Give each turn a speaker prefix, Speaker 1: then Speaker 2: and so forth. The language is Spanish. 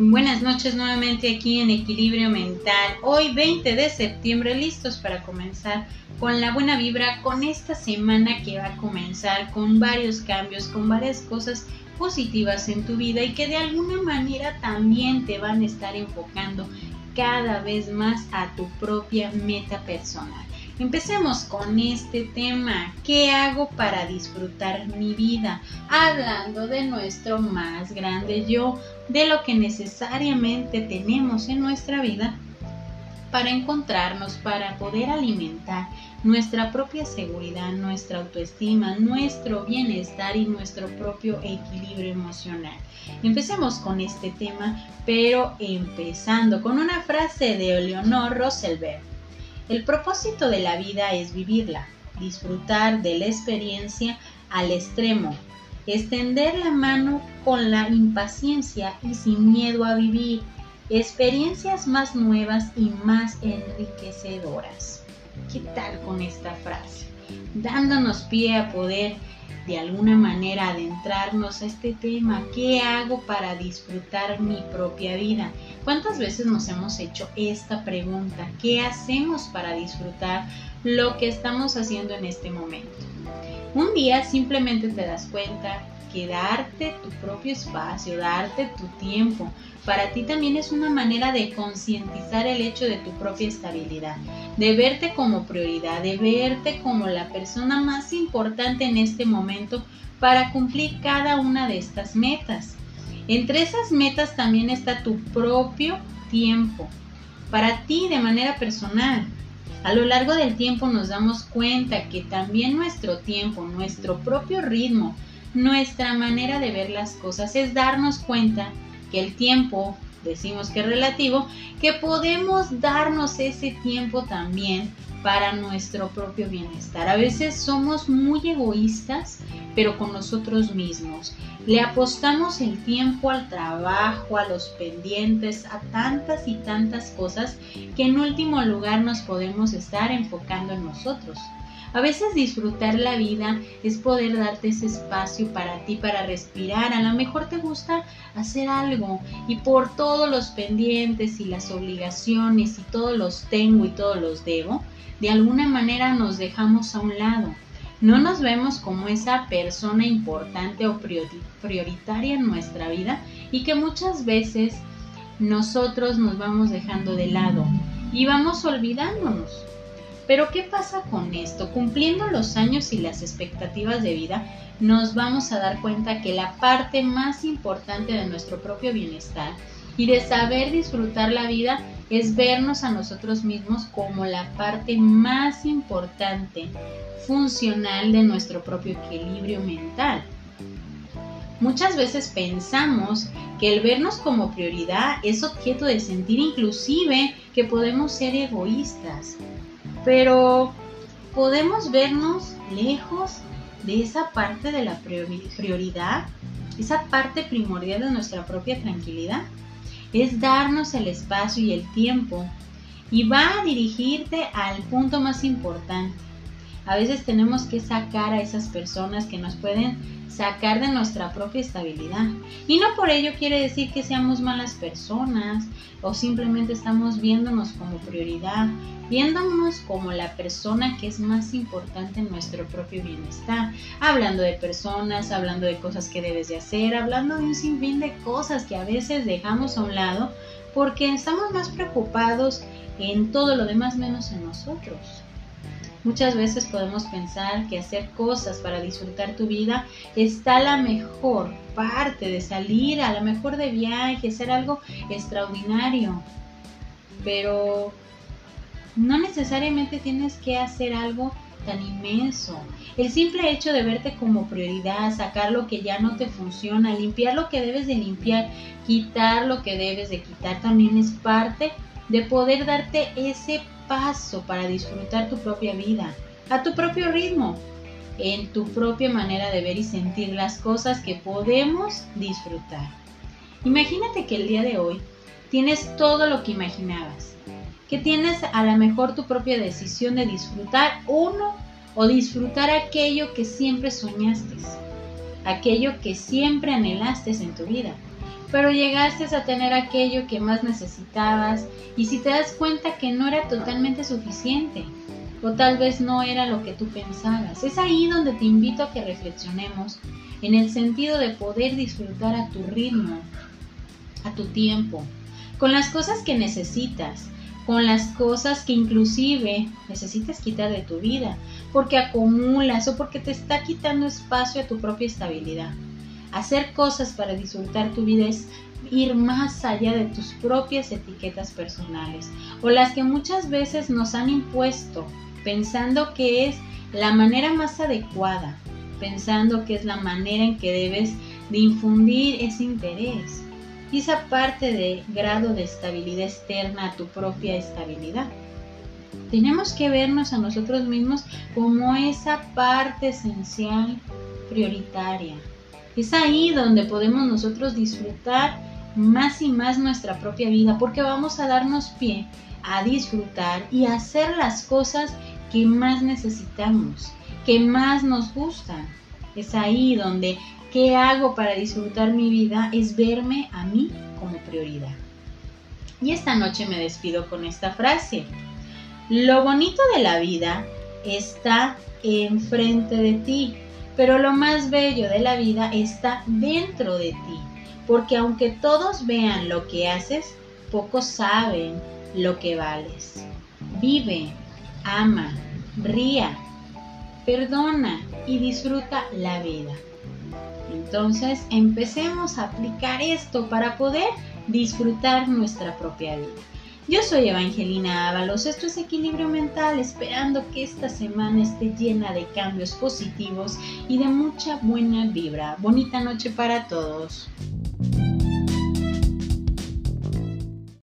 Speaker 1: Buenas noches nuevamente aquí en Equilibrio Mental. Hoy 20 de septiembre listos para comenzar con la buena vibra, con esta semana que va a comenzar con varios cambios, con varias cosas positivas en tu vida y que de alguna manera también te van a estar enfocando cada vez más a tu propia meta personal. Empecemos con este tema. ¿Qué hago para disfrutar mi vida? Hablando de nuestro más grande yo, de lo que necesariamente tenemos en nuestra vida para encontrarnos, para poder alimentar nuestra propia seguridad, nuestra autoestima, nuestro bienestar y nuestro propio equilibrio emocional. Empecemos con este tema, pero empezando con una frase de Eleonor Roosevelt. El propósito de la vida es vivirla, disfrutar de la experiencia al extremo, extender la mano con la impaciencia y sin miedo a vivir experiencias más nuevas y más enriquecedoras. ¿Qué tal con esta frase? Dándonos pie a poder de alguna manera adentrarnos a este tema. ¿Qué hago para disfrutar mi propia vida? ¿Cuántas veces nos hemos hecho esta pregunta? ¿Qué hacemos para disfrutar lo que estamos haciendo en este momento? Un día simplemente te das cuenta darte tu propio espacio, darte tu tiempo, para ti también es una manera de concientizar el hecho de tu propia estabilidad, de verte como prioridad, de verte como la persona más importante en este momento para cumplir cada una de estas metas. Entre esas metas también está tu propio tiempo, para ti de manera personal. A lo largo del tiempo nos damos cuenta que también nuestro tiempo, nuestro propio ritmo, nuestra manera de ver las cosas es darnos cuenta que el tiempo, decimos que es relativo, que podemos darnos ese tiempo también para nuestro propio bienestar. A veces somos muy egoístas, pero con nosotros mismos. Le apostamos el tiempo al trabajo, a los pendientes, a tantas y tantas cosas que en último lugar nos podemos estar enfocando en nosotros. A veces disfrutar la vida es poder darte ese espacio para ti, para respirar. A lo mejor te gusta hacer algo y por todos los pendientes y las obligaciones y todos los tengo y todos los debo, de alguna manera nos dejamos a un lado. No nos vemos como esa persona importante o prioritaria en nuestra vida y que muchas veces nosotros nos vamos dejando de lado y vamos olvidándonos. Pero ¿qué pasa con esto? Cumpliendo los años y las expectativas de vida, nos vamos a dar cuenta que la parte más importante de nuestro propio bienestar y de saber disfrutar la vida es vernos a nosotros mismos como la parte más importante, funcional de nuestro propio equilibrio mental. Muchas veces pensamos que el vernos como prioridad es objeto de sentir inclusive que podemos ser egoístas, pero podemos vernos lejos de esa parte de la prioridad, esa parte primordial de nuestra propia tranquilidad. Es darnos el espacio y el tiempo y va a dirigirte al punto más importante. A veces tenemos que sacar a esas personas que nos pueden sacar de nuestra propia estabilidad. Y no por ello quiere decir que seamos malas personas o simplemente estamos viéndonos como prioridad, viéndonos como la persona que es más importante en nuestro propio bienestar, hablando de personas, hablando de cosas que debes de hacer, hablando de un sinfín de cosas que a veces dejamos a un lado porque estamos más preocupados en todo lo demás menos en nosotros. Muchas veces podemos pensar que hacer cosas para disfrutar tu vida está la mejor parte de salir, a lo mejor de viaje, hacer algo extraordinario. Pero no necesariamente tienes que hacer algo tan inmenso. El simple hecho de verte como prioridad, sacar lo que ya no te funciona, limpiar lo que debes de limpiar, quitar lo que debes de quitar, también es parte de poder darte ese paso para disfrutar tu propia vida, a tu propio ritmo, en tu propia manera de ver y sentir las cosas que podemos disfrutar. Imagínate que el día de hoy tienes todo lo que imaginabas, que tienes a lo mejor tu propia decisión de disfrutar uno o disfrutar aquello que siempre soñaste, aquello que siempre anhelaste en tu vida. Pero llegaste a tener aquello que más necesitabas y si te das cuenta que no era totalmente suficiente o tal vez no era lo que tú pensabas. Es ahí donde te invito a que reflexionemos en el sentido de poder disfrutar a tu ritmo, a tu tiempo, con las cosas que necesitas, con las cosas que inclusive necesitas quitar de tu vida, porque acumulas o porque te está quitando espacio a tu propia estabilidad. Hacer cosas para disfrutar tu vida es ir más allá de tus propias etiquetas personales o las que muchas veces nos han impuesto pensando que es la manera más adecuada, pensando que es la manera en que debes de infundir ese interés y esa parte de grado de estabilidad externa a tu propia estabilidad. Tenemos que vernos a nosotros mismos como esa parte esencial prioritaria, es ahí donde podemos nosotros disfrutar más y más nuestra propia vida, porque vamos a darnos pie a disfrutar y hacer las cosas que más necesitamos, que más nos gustan. Es ahí donde qué hago para disfrutar mi vida es verme a mí como prioridad. Y esta noche me despido con esta frase. Lo bonito de la vida está enfrente de ti, pero lo más bello de la vida está dentro de ti, porque aunque todos vean lo que haces, pocos saben lo que vales. Vive, ama, ría, perdona y disfruta la vida. Entonces empecemos a aplicar esto para poder disfrutar nuestra propia vida. Yo soy Evangelina Ábalos, esto es Equilibrio Mental, esperando que esta semana esté llena de cambios positivos y de mucha buena vibra. Bonita noche para todos.